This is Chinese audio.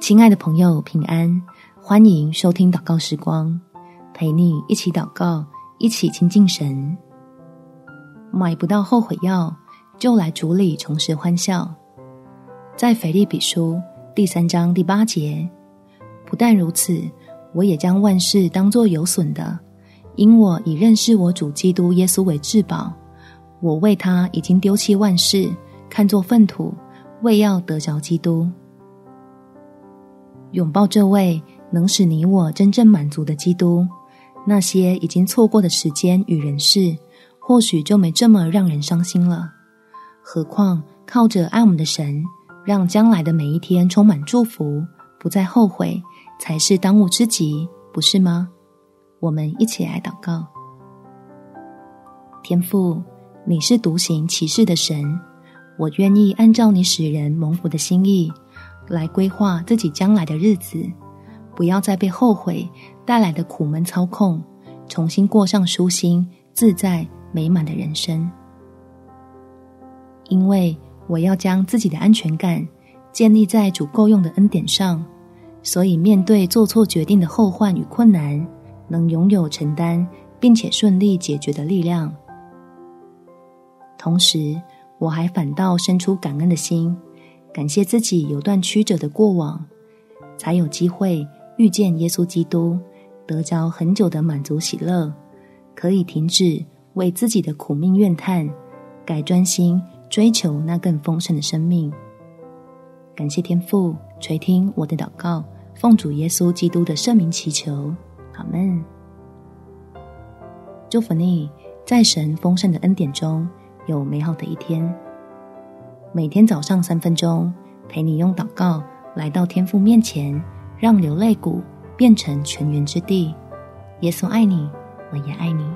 亲爱的朋友，平安！欢迎收听祷告时光，陪你一起祷告，一起亲近神。买不到后悔药，就来主里重拾欢笑。在腓利比书第三章第八节，不但如此，我也将万事当作有损的，因我以认识我主基督耶稣为至宝。我为他已经丢弃万事，看作粪土，为要得着基督。拥抱这位能使你我真正满足的基督，那些已经错过的时间与人事，或许就没这么让人伤心了。何况靠着爱我们的神，让将来的每一天充满祝福，不再后悔，才是当务之急，不是吗？我们一起来祷告。天父，你是独行其事的神，我愿意按照你使人蒙福的心意。来规划自己将来的日子，不要再被后悔带来的苦闷操控，重新过上舒心、自在、美满的人生。因为我要将自己的安全感建立在主够用的恩典上，所以面对做错决定的后患与困难，能拥有承担并且顺利解决的力量。同时，我还反倒生出感恩的心。感谢自己有段曲折的过往，才有机会遇见耶稣基督，得着很久的满足喜乐，可以停止为自己的苦命怨叹，改专心追求那更丰盛的生命。感谢天父垂听我的祷告，奉主耶稣基督的圣名祈求，阿门。祝福你，在神丰盛的恩典中有美好的一天。每天早上三分钟，陪你用祷告来到天父面前，让流泪谷变成泉源之地。耶稣爱你，我也爱你。